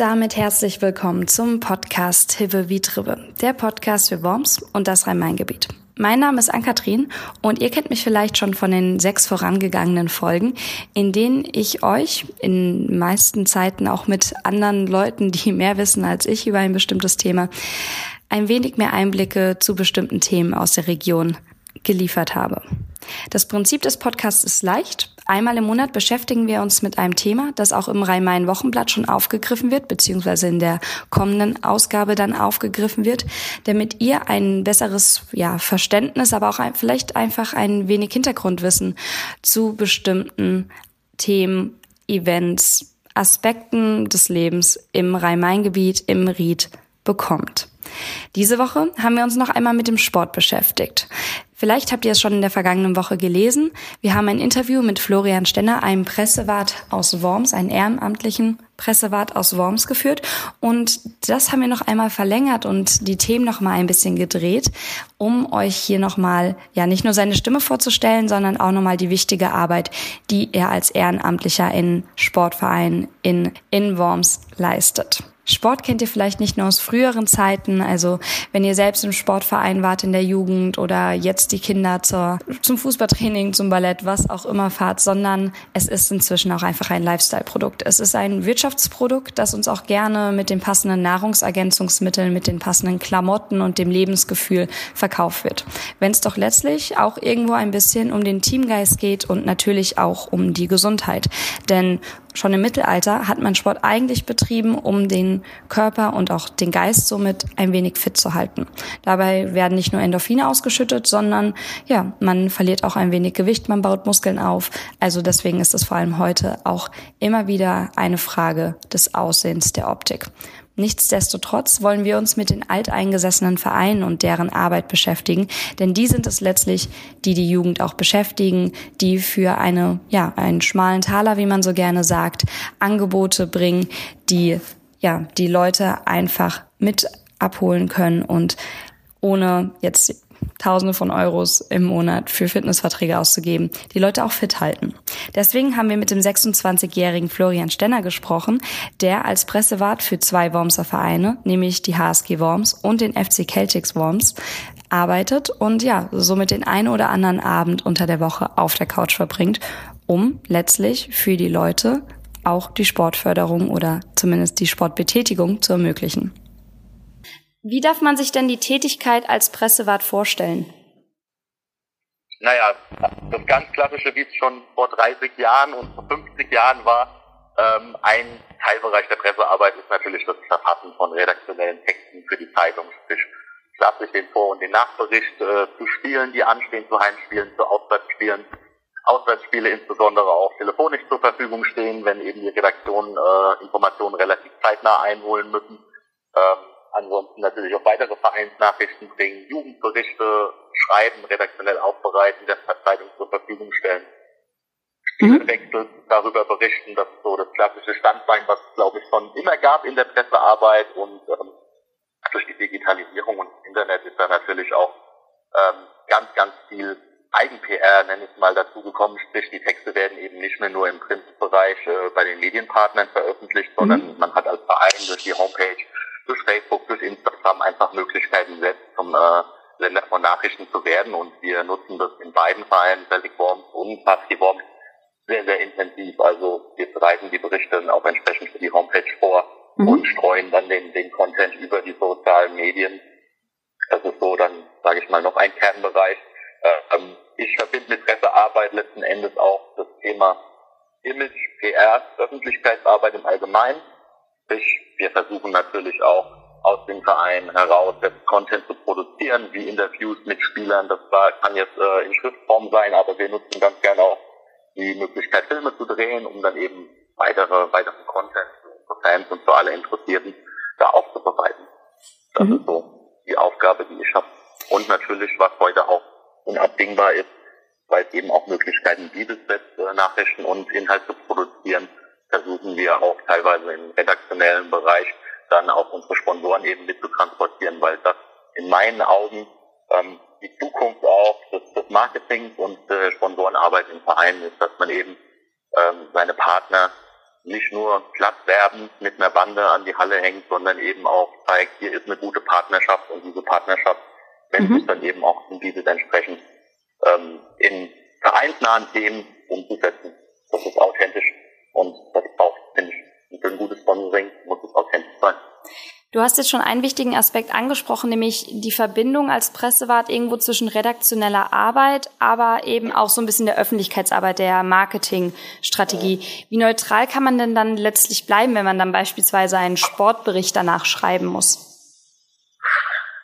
damit herzlich willkommen zum Podcast Hive wie Tribbe, der Podcast für Worms und das Rhein-Main-Gebiet. Mein Name ist Ann-Kathrin und ihr kennt mich vielleicht schon von den sechs vorangegangenen Folgen, in denen ich euch in meisten Zeiten auch mit anderen Leuten, die mehr wissen als ich über ein bestimmtes Thema, ein wenig mehr Einblicke zu bestimmten Themen aus der Region geliefert habe. Das Prinzip des Podcasts ist leicht. Einmal im Monat beschäftigen wir uns mit einem Thema, das auch im Rhein-Main-Wochenblatt schon aufgegriffen wird, beziehungsweise in der kommenden Ausgabe dann aufgegriffen wird, damit ihr ein besseres ja, Verständnis, aber auch ein, vielleicht einfach ein wenig Hintergrundwissen zu bestimmten Themen, Events, Aspekten des Lebens im Rhein-Main-Gebiet, im Ried bekommt. Diese Woche haben wir uns noch einmal mit dem Sport beschäftigt. Vielleicht habt ihr es schon in der vergangenen Woche gelesen. Wir haben ein Interview mit Florian Stenner, einem Pressewart aus Worms, einen ehrenamtlichen Pressewart aus Worms geführt. Und das haben wir noch einmal verlängert und die Themen noch mal ein bisschen gedreht, um euch hier noch mal, ja, nicht nur seine Stimme vorzustellen, sondern auch noch mal die wichtige Arbeit, die er als Ehrenamtlicher in Sportvereinen in, in Worms leistet. Sport kennt ihr vielleicht nicht nur aus früheren Zeiten, also wenn ihr selbst im Sportverein wart in der Jugend oder jetzt die Kinder zur, zum Fußballtraining, zum Ballett, was auch immer fahrt, sondern es ist inzwischen auch einfach ein Lifestyle-Produkt. Es ist ein Wirtschaftsprodukt, das uns auch gerne mit den passenden Nahrungsergänzungsmitteln, mit den passenden Klamotten und dem Lebensgefühl verkauft wird. Wenn es doch letztlich auch irgendwo ein bisschen um den Teamgeist geht und natürlich auch um die Gesundheit. Denn schon im Mittelalter hat man Sport eigentlich betrieben, um den Körper und auch den Geist somit ein wenig fit zu halten. Dabei werden nicht nur Endorphine ausgeschüttet, sondern ja, man verliert auch ein wenig Gewicht, man baut Muskeln auf. Also deswegen ist es vor allem heute auch immer wieder eine Frage des Aussehens der Optik. Nichtsdestotrotz wollen wir uns mit den alteingesessenen Vereinen und deren Arbeit beschäftigen, denn die sind es letztlich, die die Jugend auch beschäftigen, die für eine, ja, einen schmalen Taler, wie man so gerne sagt, Angebote bringen, die, ja, die Leute einfach mit abholen können und ohne jetzt Tausende von Euros im Monat für Fitnessverträge auszugeben, die Leute auch fit halten. Deswegen haben wir mit dem 26-jährigen Florian Stenner gesprochen, der als Pressewart für zwei Wormser Vereine, nämlich die HSG Worms und den FC Celtics Worms, arbeitet und ja, somit den einen oder anderen Abend unter der Woche auf der Couch verbringt, um letztlich für die Leute auch die Sportförderung oder zumindest die Sportbetätigung zu ermöglichen. Wie darf man sich denn die Tätigkeit als Pressewart vorstellen? Naja, das ganz klassische, wie es schon vor 30 Jahren und vor 50 Jahren war, ähm, ein Teilbereich der Pressearbeit ist natürlich das Verfassen von redaktionellen Texten für die Zeitung, sprich klassisch den Vor- und den Nachbericht äh, zu Spielen, die anstehen, zu Heimspielen, zu Auswärtsspielen, Auswärtsspiele insbesondere auch telefonisch zur Verfügung stehen, wenn eben die Redaktionen äh, Informationen relativ zeitnah einholen müssen. Ähm, ansonsten natürlich auch weitere Vereinsnachrichten bringen, Jugendberichte schreiben, redaktionell aufbereiten, der Zeitung zur Verfügung stellen. Spielwechsel mhm. darüber berichten, das ist so das klassische Standbein, was es glaube ich schon immer gab in der Pressearbeit und ähm, durch die Digitalisierung und Internet ist da natürlich auch ähm, ganz, ganz viel Eigen-PR, nenne ich es mal, dazu gekommen. Sprich, die Texte werden eben nicht mehr nur im Printbereich äh, bei den Medienpartnern veröffentlicht, sondern mhm. man hat als Verein durch die Homepage durch Facebook, durch Instagram einfach Möglichkeiten setzt, zum äh, Sender von Nachrichten zu werden. Und wir nutzen das in beiden Vereinen, Celtic Worms und Husky Worms, sehr, sehr intensiv. Also wir bereiten die Berichte dann auch entsprechend für die Homepage vor mhm. und streuen dann den, den Content über die sozialen Medien. Das ist so dann, sage ich mal, noch ein Kernbereich. Ähm, ich verbinde mit Pressearbeit letzten Endes auch das Thema Image, PR, Öffentlichkeitsarbeit im Allgemeinen. Ich, wir versuchen natürlich auch aus dem Verein heraus jetzt Content zu produzieren, wie Interviews mit Spielern. Das war, kann jetzt äh, in Schriftform sein, aber wir nutzen ganz gerne auch die Möglichkeit, Filme zu drehen, um dann eben weitere, weiteren Content für Fans und für alle Interessierten da aufzubereiten. Das mhm. ist so die Aufgabe, die ich habe. Und natürlich, was heute auch unabdingbar ist, weil es eben auch Möglichkeiten gibt, Nachrichten und Inhalt zu produzieren, versuchen wir auch teilweise im redaktionellen Bereich dann auch unsere Sponsoren eben mitzutransportieren, weil das in meinen Augen ähm, die Zukunft auch des, des Marketings und äh, Sponsorenarbeit im Verein ist, dass man eben ähm, seine Partner nicht nur platzwerbend mit einer Bande an die Halle hängt, sondern eben auch zeigt, hier ist eine gute Partnerschaft und diese Partnerschaft wendet mhm. sich dann eben auch in dieses entsprechend ähm, in vereinsnahen Themen umzusetzen. Das ist authentisch und das braucht, finde ich, für ein gutes Sponsoring muss es authentisch sein. Du hast jetzt schon einen wichtigen Aspekt angesprochen, nämlich die Verbindung als Pressewart irgendwo zwischen redaktioneller Arbeit, aber eben auch so ein bisschen der Öffentlichkeitsarbeit, der Marketingstrategie. Wie neutral kann man denn dann letztlich bleiben, wenn man dann beispielsweise einen Sportbericht danach schreiben muss?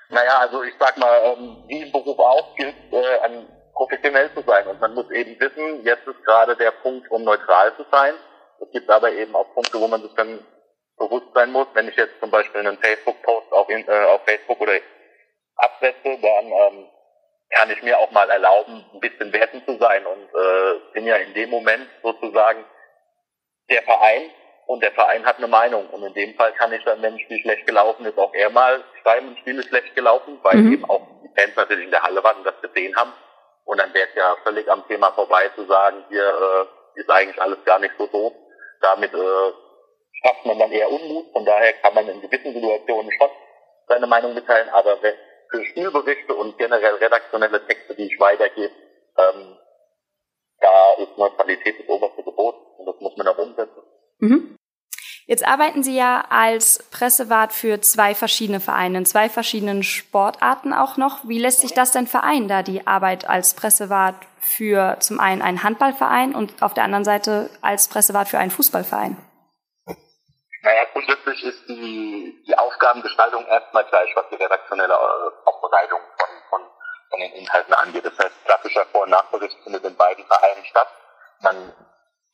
Naja, also ich sag mal, ähm, wie im Beruf auch gilt, äh, professionell zu sein. Und man muss eben wissen, jetzt ist gerade der Punkt, um neutral zu sein. Es gibt aber eben auch Punkte, wo man sich dann bewusst sein muss. Wenn ich jetzt zum Beispiel einen Facebook-Post auf, äh, auf Facebook oder absetze, dann ähm, kann ich mir auch mal erlauben, ein bisschen werten zu sein und äh, bin ja in dem Moment sozusagen der Verein und der Verein hat eine Meinung und in dem Fall kann ich dann, wenn ein Spiel schlecht gelaufen ist, auch eher mal schreiben, ein Spiel ist schlecht gelaufen, weil mhm. eben auch die Fans natürlich in der Halle waren und das gesehen haben und dann wäre es ja völlig am Thema vorbei zu sagen, hier äh, ist eigentlich alles gar nicht so doof. Damit äh, schafft man dann eher Unmut. Von daher kann man in gewissen Situationen schon seine Meinung mitteilen, aber für Spielberichte und generell redaktionelle Texte, die ich weitergebe, ähm, da ist Neutralität das oberste Gebot und das muss man auch umsetzen. Mhm. Jetzt arbeiten Sie ja als Pressewart für zwei verschiedene Vereine, in zwei verschiedenen Sportarten auch noch. Wie lässt sich das denn vereinen, da die Arbeit als Pressewart für zum einen einen Handballverein und auf der anderen Seite als Pressewart für einen Fußballverein? Naja, grundsätzlich ist die, die Aufgabengestaltung erstmal gleich, was die redaktionelle äh, Aufbereitung von, von, von den Inhalten angeht. Das heißt, klassischer Vor- und Nachbericht findet in beiden Vereinen statt. Man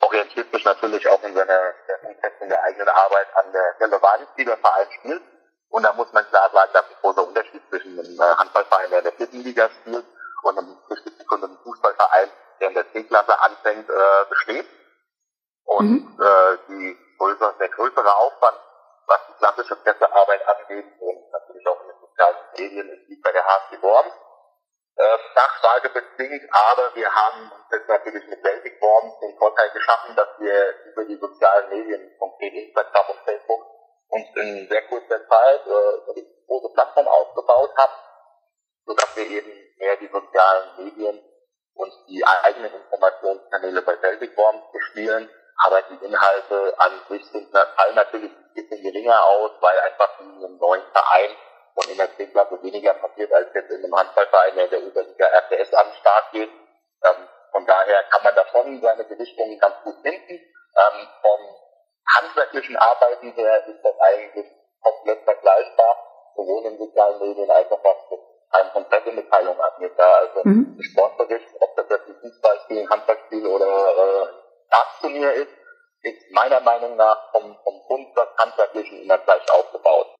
orientiert sich natürlich auch in seiner Umsetzung der eigenen Arbeit an der Relevanz, die der Verein spielt. Und da muss man klar sagen, dass ein großer Unterschied zwischen einem äh, Handballverein, der in der vierten Liga spielt, und einem, einem Fußballverein, der in der C-Klasse anfängt, äh, besteht. Und mhm. äh, die größere, der größere Aufwand, was die klassische Pressearbeit angeht und natürlich auch in den sozialen Medien, ist wie bei der HSG Worms. Nachfrage bedingt, aber wir haben uns jetzt natürlich mit Celtic Worms den Vorteil geschaffen, dass wir über die sozialen Medien, konkret Instagram und Facebook, uns in sehr kurzer Zeit äh, eine große Plattform aufgebaut haben, sodass wir eben mehr die sozialen Medien und die eigenen Informationskanäle bei Celtic Worms bespielen. Aber die Inhalte an sich sind, fallen natürlich ein bisschen geringer aus, weil einfach in einem neuen Verein und in der C-Klasse weniger passiert als jetzt in einem Handballverein, der in der Überliga RTS an den Start geht. Ähm, von daher kann man da schon seine Gewichtung ganz gut finden. Ähm, vom handwerklichen Arbeiten her ist das eigentlich komplett vergleichbar, sowohl in sozialen Medien als auch was eine komplette Mitteilung angeht. Da also mhm. Sportbericht, ob das jetzt ein Fußballspiel, ein Handballspiel oder äh, Dartturnier ist, ist meiner Meinung nach vom, vom Grundsatz handwerklichen immer gleich aufgebaut.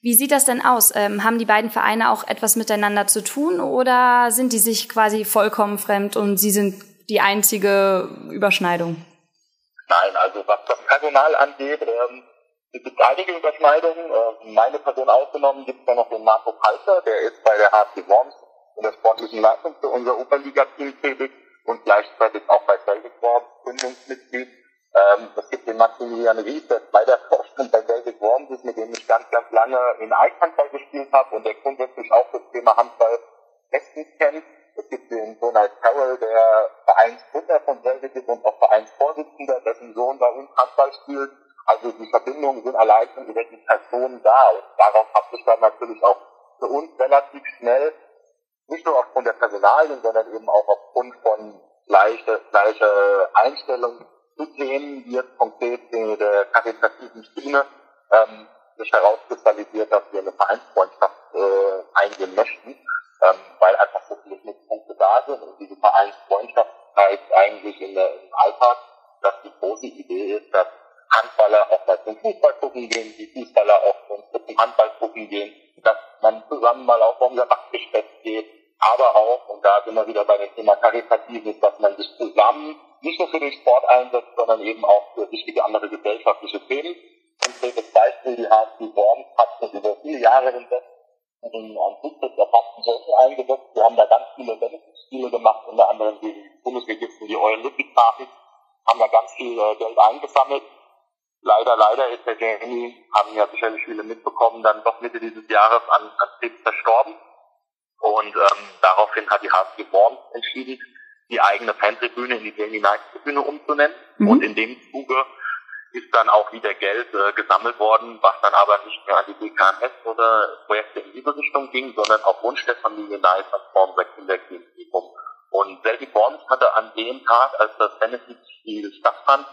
Wie sieht das denn aus? Ähm, haben die beiden Vereine auch etwas miteinander zu tun oder sind die sich quasi vollkommen fremd und sie sind die einzige Überschneidung? Nein, also was das Personal angeht, ähm, es gibt einige Überschneidungen. Äh, meine Person ausgenommen gibt es ja noch den Marco Palzer, der ist bei der HSG Worms in der sportlichen Leitung für unser Oberliga-Team tätig und gleichzeitig auch bei Celtic Worms Gründungsmitglied. Ähm, es gibt den Maximilian Ries, der bei der Vorstand bei Celtic Worms ist, mit dem ich ganz, ganz lange in Eishandball gespielt habe und der grundsätzlich auch das Thema Handball bestens kennt. Es gibt den Donald Carroll, der Vereinsgründer von Celtic ist und auch Vereinsvorsitzender, dessen Sohn bei uns Handball spielt. Also die Verbindungen sind allein schon über die Personen da und darauf hat sich dann natürlich auch für uns relativ schnell nicht nur aufgrund der Personalien, sondern eben auch aufgrund von gleicher gleiche Einstellung zu wie jetzt konkret in der karitativen Schiene, ähm, sich herauskristallisiert, dass wir eine Vereinsfreundschaft äh, eingehen möchten, ähm, weil einfach so viele Schnittpunkte da sind. Und diese Vereinsfreundschaft zeigt eigentlich in der, im Alltag, dass die große Idee ist, dass Handballer auch mal zum Fußball gucken gehen, die Fußballer auch zum Handball gucken gehen, dass man zusammen mal auf unser Backgeschäft geht, aber auch, und da sind wir wieder bei dem Thema Karitatives, dass man sich zusammen nicht nur für den Sport einsetzt, sondern eben auch für wichtige andere gesellschaftliche Themen. Konkretes Beispiel, die HSG Worms hat sich über viele Jahre hinweg in einen Rücktritt der Fastensoße eingesetzt. Wir haben da ganz viele Benefizspiele gemacht, unter anderem gegen Bundesligisten, die Eulen Ludwigshafen. haben da ganz viel äh, Geld eingesammelt. Leider, leider ist der Jamie, haben ja sicherlich viele mitbekommen, dann doch Mitte dieses Jahres an, an Krebs verstorben. Und ähm, daraufhin hat die HSG Worms entschieden, die eigene Fantribüne in die Jamie Night Tribüne umzunennen. Mhm. Und in dem Zuge ist dann auch wieder Geld äh, gesammelt worden, was dann aber nicht mehr an die BKMS oder Projekte in diese Richtung ging, sondern auf Wunsch der Familie Nice an Form 66 Und Selby Bonds hatte an dem Tag, als das Benefit-Spiel stattfand,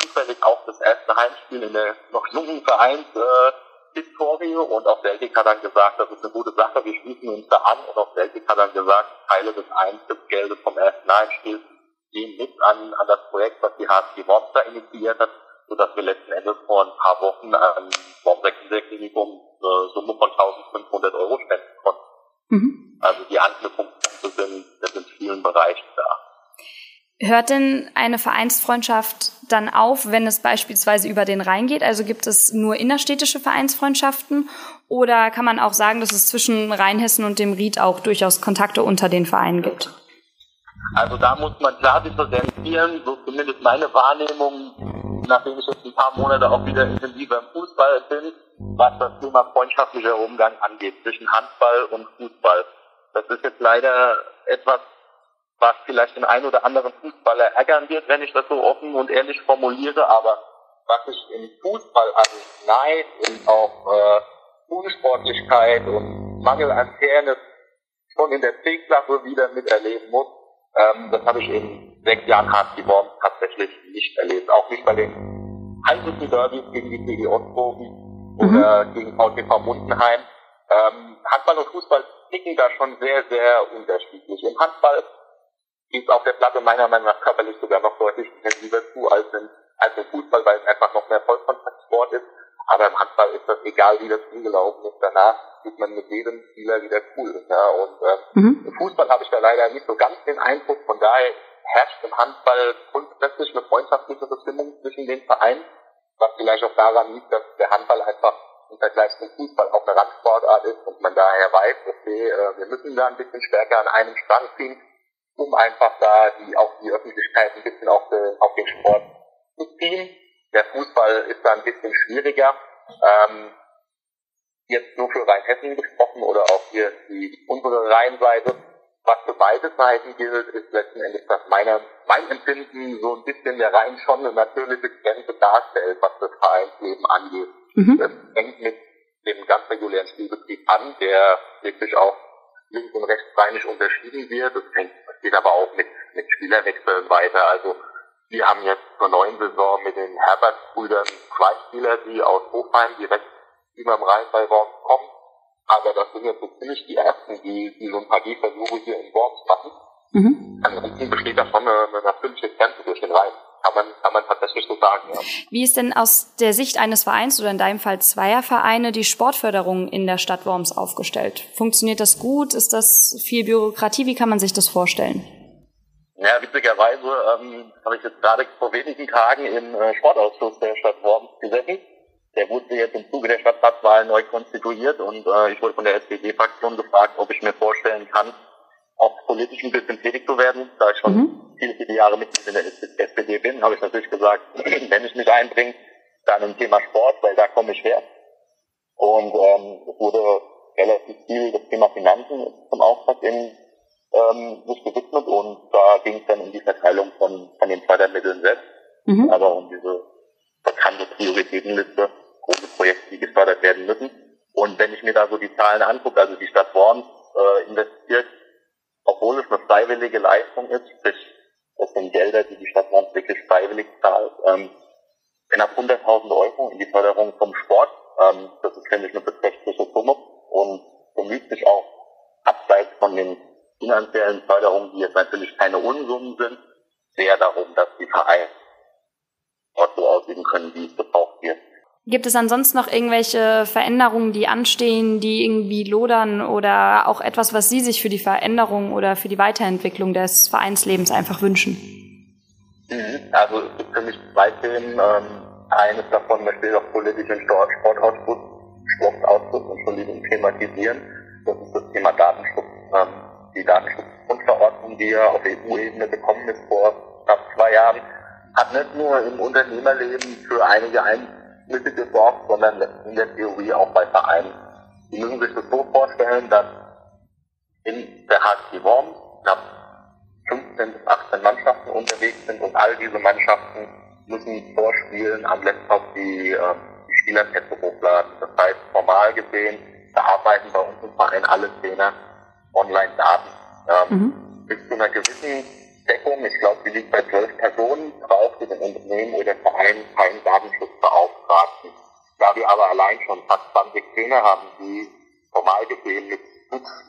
zufällig auch das erste Heimspiel in der noch jungen Vereins äh, Historie und auch Celtic hat dann gesagt, das ist eine gute Sache, wir schließen uns da an und auch Celtic hat dann gesagt, Teile des Eintrittsgeldes vom ersten Heimspiel gehen mit an, an das Projekt, was die HSG Monster initiiert hat, sodass wir letzten Endes vor ein paar Wochen an Form 66 um eine Summe von 1500 Euro spenden konnten. Mhm. Also die Anknüpfungspunkte sind, sind in vielen Bereichen da. Hört denn eine Vereinsfreundschaft dann auf, wenn es beispielsweise über den Rhein geht? Also gibt es nur innerstädtische Vereinsfreundschaften oder kann man auch sagen, dass es zwischen Rheinhessen und dem Ried auch durchaus Kontakte unter den Vereinen gibt? Also da muss man klar differenzieren, so zumindest meine Wahrnehmung, nachdem ich jetzt ein paar Monate auch wieder intensiver im Fußball bin, was das Thema freundschaftlicher Umgang angeht zwischen Handball und Fußball. Das ist jetzt leider etwas, was vielleicht den einen oder anderen Fußballer ärgern wird, wenn ich das so offen und ehrlich formuliere, aber was ich im Fußball an Neid und auch äh, Unsportlichkeit und Mangel an Fairness schon in der C-Klasse wieder miterleben muss, ähm, das habe ich in sechs Jahren hart geworden tatsächlich nicht erlebt. Auch nicht bei den heißesten Derbys gegen die CD Ostprofi mhm. oder gegen VTV Mundenheim. Ähm, Handball und Fußball ticken da schon sehr, sehr unterschiedlich. Im Handball geht auf der Platte meiner Meinung nach körperlich sogar noch deutlich intensiver zu als im, als im Fußball, weil es einfach noch mehr Vollkontaktsport ist. Aber im Handball ist das egal, wie das Spiel gelaufen ist. Danach ist man mit jedem Spieler wieder cool. Ja, und äh, mhm. im Fußball habe ich da leider nicht so ganz den Eindruck. Von daher herrscht im Handball grundsätzlich eine freundschaftliche Bestimmung zwischen den Vereinen, was vielleicht auch daran liegt, dass der Handball einfach im Vergleich zum Fußball auch eine Randsportart ist und man daher weiß, okay, äh, wir müssen da ein bisschen stärker an einem Strang ziehen um einfach da die, auch die Öffentlichkeit ein bisschen auf, den, auf den Sport zu ziehen. Der Fußball ist da ein bisschen schwieriger. Ähm, jetzt nur für Rheinhessen gesprochen oder auch hier die, unsere Rheinseite. Was für beide Seiten gilt, ist letzten Endes, dass meiner, mein Empfinden so ein bisschen der Rhein schon eine natürliche Grenze darstellt, was das Vereinsleben angeht. Mhm. Das hängt mit dem ganz regulären Spielbetrieb an, der wirklich auch links und rechts reinig unterschieden wird. Das hängt geht aber auch mit, mit Spielerwechseln weiter. Also wir haben jetzt zur neuen Saison mit den Herbert-Brüdern zwei Spieler, die aus Hofheim direkt über dem Rhein bei Worms kommen. Aber das sind jetzt so ziemlich die ersten, die, die so ein paar Gehversuche hier in Worms machen. Mhm. Ansonsten besteht da schon eine, eine natürliche Grenze durch den Rhein. Kann man, kann man tatsächlich so sagen, ja. Wie ist denn aus der Sicht eines Vereins oder in deinem Fall zweier Vereine die Sportförderung in der Stadt Worms aufgestellt? Funktioniert das gut? Ist das viel Bürokratie? Wie kann man sich das vorstellen? Ja, witzigerweise ähm, habe ich jetzt gerade vor wenigen Tagen im äh, Sportausschuss der Stadt Worms gesessen. Der wurde jetzt im Zuge der Stadtratswahl neu konstituiert und äh, ich wurde von der SPD-Fraktion gefragt, ob ich mir vorstellen kann, auch politisch ein bisschen tätig zu werden, da ich schon mhm. viele, viele Jahre Mitglied in der SPD bin, habe ich natürlich gesagt, wenn ich mich einbringe, dann im Thema Sport, weil da komme ich her. Und ähm, es wurde relativ viel das Thema Finanzen zum Auftrag in ähm, sich gewidmet und da ging es dann um die Verteilung von, von den Fördermitteln selbst, mhm. aber um diese bekannte Prioritätenliste, große Projekte, die gefördert werden müssen. Und wenn ich mir da so die Zahlen angucke, also die Stadt Worms äh, investiert obwohl es eine freiwillige Leistung ist, sprich, das sind Gelder, die die Stadt Worms wirklich freiwillig zahlt, ähm, knapp 100.000 Euro in die Förderung vom Sport. Ähm, das ist, finde ich, eine beträchtliche Summe und bemüht sich auch abseits von den finanziellen Förderungen, die jetzt natürlich keine Unsummen sind, sehr darum, dass die Vereine dort so ausüben können, wie es gebraucht wird. Gibt es ansonsten noch irgendwelche Veränderungen, die anstehen, die irgendwie lodern oder auch etwas, was Sie sich für die Veränderung oder für die Weiterentwicklung des Vereinslebens einfach wünschen? Also es gibt für mich zwei Themen. Ähm, eines davon möchte ich auch politischen Sportausschuss, Sportausschuss, Entschuldigung, thematisieren. Das ist das Thema Datenschutz. Ähm, die Datenschutzgrundverordnung, die ja auf EU-Ebene gekommen ist vor knapp zwei Jahren, hat nicht nur im Unternehmerleben für einige Einschnitte gesorgt, sondern in der Theorie auch bei Vereinen. Sie müssen sich das so vorstellen, dass in der HSG Worms knapp 15 bis 18 Mannschaften unterwegs sind und all diese Mannschaften müssen vorspielen am Laptop die, äh, die Spielerkette hochladen. Das heißt, formal gesehen, da arbeiten bei uns im Verein alle Trainer Online-Daten. Ähm, mhm. Bis zu einer gewissen Deckung, ich glaube, die liegt bei zwölf Personen, braucht es im Unternehmen oder Verein keinen Datenschutzbeauftragten. Da wir aber allein schon fast 20 Trainer haben, die formal gesehen mit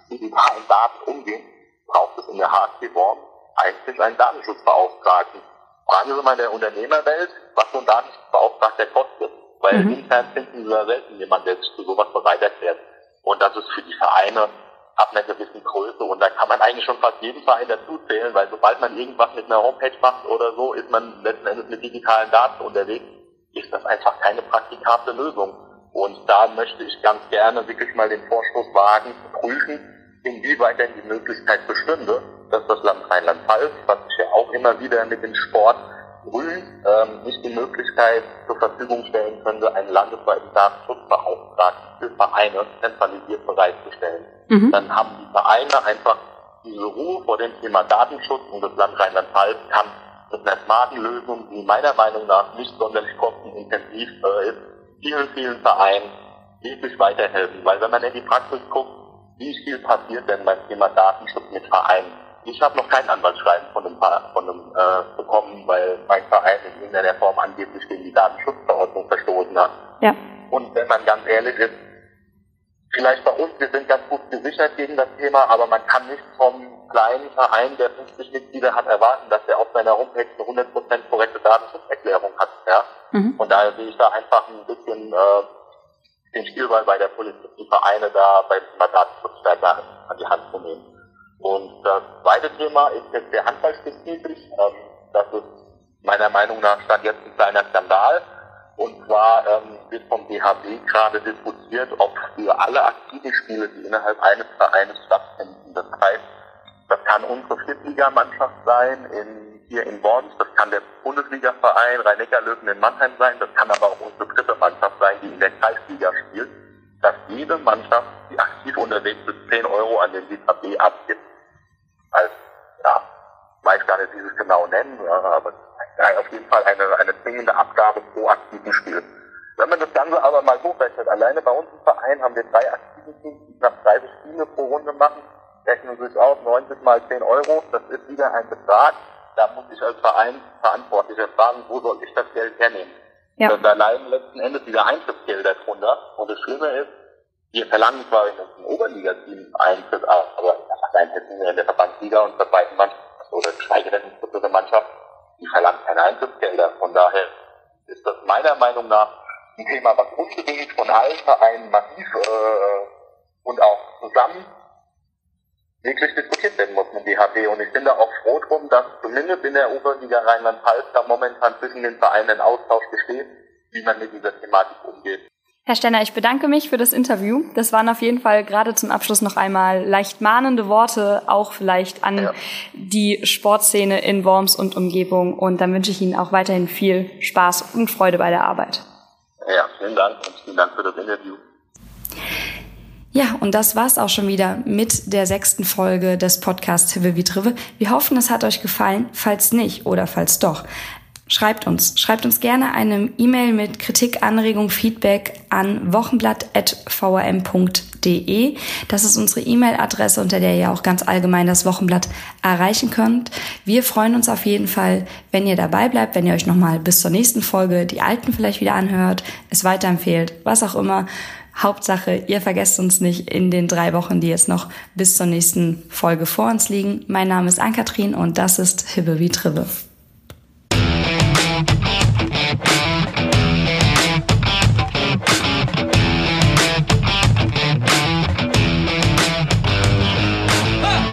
digitalen Daten umgehen, braucht es in der HSG Worm eigentlich einen Datenschutzbeauftragten. Fragen Sie mal in der Unternehmerwelt, was so ein Datenschutzbeauftragter kostet. Weil mhm. intern finden Sie selten jemanden, der sich zu sowas bereit erklärt. Und das ist für die Vereine ab einer gewissen Größe. Und da kann man eigentlich schon fast jeden Verein dazu zählen, weil sobald man irgendwas mit einer Homepage macht oder so, ist man letzten Endes mit digitalen Daten unterwegs. Ist das einfach keine praktikable Lösung. Und da möchte ich ganz gerne wirklich mal den Vorstoß wagen, zu prüfen, inwieweit denn die Möglichkeit bestünde, dass das Land Rheinland-Pfalz, was sich ja auch immer wieder mit dem Sport grün, ähm, nicht die Möglichkeit zur Verfügung stellen könnte, einen landesweiten Datenschutzbeauftragten für Vereine zentralisiert bereitzustellen. Mhm. Dann haben die Vereine einfach diese Ruhe vor dem Thema Datenschutz und das Land Rheinland-Pfalz kann mit einer smarten Lösung, die meiner Meinung nach nicht sonderlich kostenintensiv äh, ist, vielen, vielen Vereinen wirklich weiterhelfen. Weil wenn man in die Praxis guckt, wie viel passiert denn beim Thema Datenschutz mit Vereinen? Ich habe noch kein Anwaltsschreiben von einem, von einem äh, bekommen, weil mein Verein in irgendeiner Form angeblich gegen die Datenschutzverordnung verstoßen hat. Ja. Und wenn man ganz ehrlich ist, vielleicht bei uns, wir sind ganz gut gesichert gegen das Thema, aber man kann nicht vom kleinen Verein, der 50 Mitglieder hat, erwarten, dass er auf seiner Homepage eine 100% korrekte Datenschutzerklärung hat. Ja? Mhm. Und daher sehe ich da einfach ein bisschen äh, den Spielball bei der Politik, die Vereine da beim Thema Datenschutz stärker an die Hand zu nehmen. Und das zweite Thema ist jetzt der handballspezifisch. Ähm, das ist meiner Meinung nach stand jetzt ein kleiner Skandal. Und zwar ähm, wird vom DHB gerade diskutiert, ob für alle aktiven Spiele, die innerhalb eines Vereines stattfinden, das heißt, das kann unsere Viertligamannschaft sein in, hier in Worms, das kann der Bundesligaverein Rhein-Neckar-Löwen in Mannheim sein, das kann aber auch unsere dritte Mannschaft sein, die in der Kreisliga spielt, dass jede Mannschaft, die aktiv unterwegs ist, 10 Euro an den DHB abgibt. Als, ja, weiß gar nicht, wie sie es genau nennen, aber ja, auf jeden Fall eine, eine zwingende Abgabe pro aktiven Spiel. Wenn man das Ganze aber mal hochrechnet, alleine bei uns im Verein haben wir drei aktive Teams, die knapp 30 Spiele pro Runde machen, rechnen sich aus 90 mal 10 Euro, das ist wieder ein Betrag, da muss ich als Verein Verantwortlicher fragen, wo soll ich das Geld hernehmen? Ja. Das allein letzten Endes wieder Eintrittsgelder drunter. Und das Schlimme ist, wir verlangen zwar in unserem Oberliga-Team Eintritt, aber allein hätten wir in der Verbandsliga und der zweiten Mannschaft oder geschweige denn unsere Mannschaft, die verlangt keine Eintrittsgelder. Von daher ist das meiner Meinung nach ein Thema, was unbedingt von allen Vereinen massiv äh, und auch zusammen wirklich diskutiert werden muss mit DHB. Und ich bin da auch froh drum, dass zumindest in der Oberliga Rheinland-Pfalz da momentan zwischen den Vereinen ein Austausch besteht, wie man mit dieser Thematik umgeht. Herr Stenner, ich bedanke mich für das Interview. Das waren auf jeden Fall gerade zum Abschluss noch einmal leicht mahnende Worte, auch vielleicht an ja. die Sportszene in Worms und Umgebung. Und dann wünsche ich Ihnen auch weiterhin viel Spaß und Freude bei der Arbeit. Ja, vielen Dank und vielen Dank für das Interview. Ja, und das war's auch schon wieder mit der sechsten Folge des Podcasts Hive wie Trive. Wir hoffen, es hat euch gefallen. Falls nicht oder falls doch, Schreibt uns. Schreibt uns gerne eine E-Mail mit Kritik, Anregung, Feedback an wochenblatt.vrm.de. Das ist unsere E-Mail-Adresse, unter der ihr auch ganz allgemein das Wochenblatt erreichen könnt. Wir freuen uns auf jeden Fall, wenn ihr dabei bleibt, wenn ihr euch nochmal bis zur nächsten Folge die alten vielleicht wieder anhört, es weiterempfehlt, was auch immer. Hauptsache, ihr vergesst uns nicht in den drei Wochen, die jetzt noch bis zur nächsten Folge vor uns liegen. Mein Name ist Ann-Kathrin und das ist Hibbe wie Tribbe.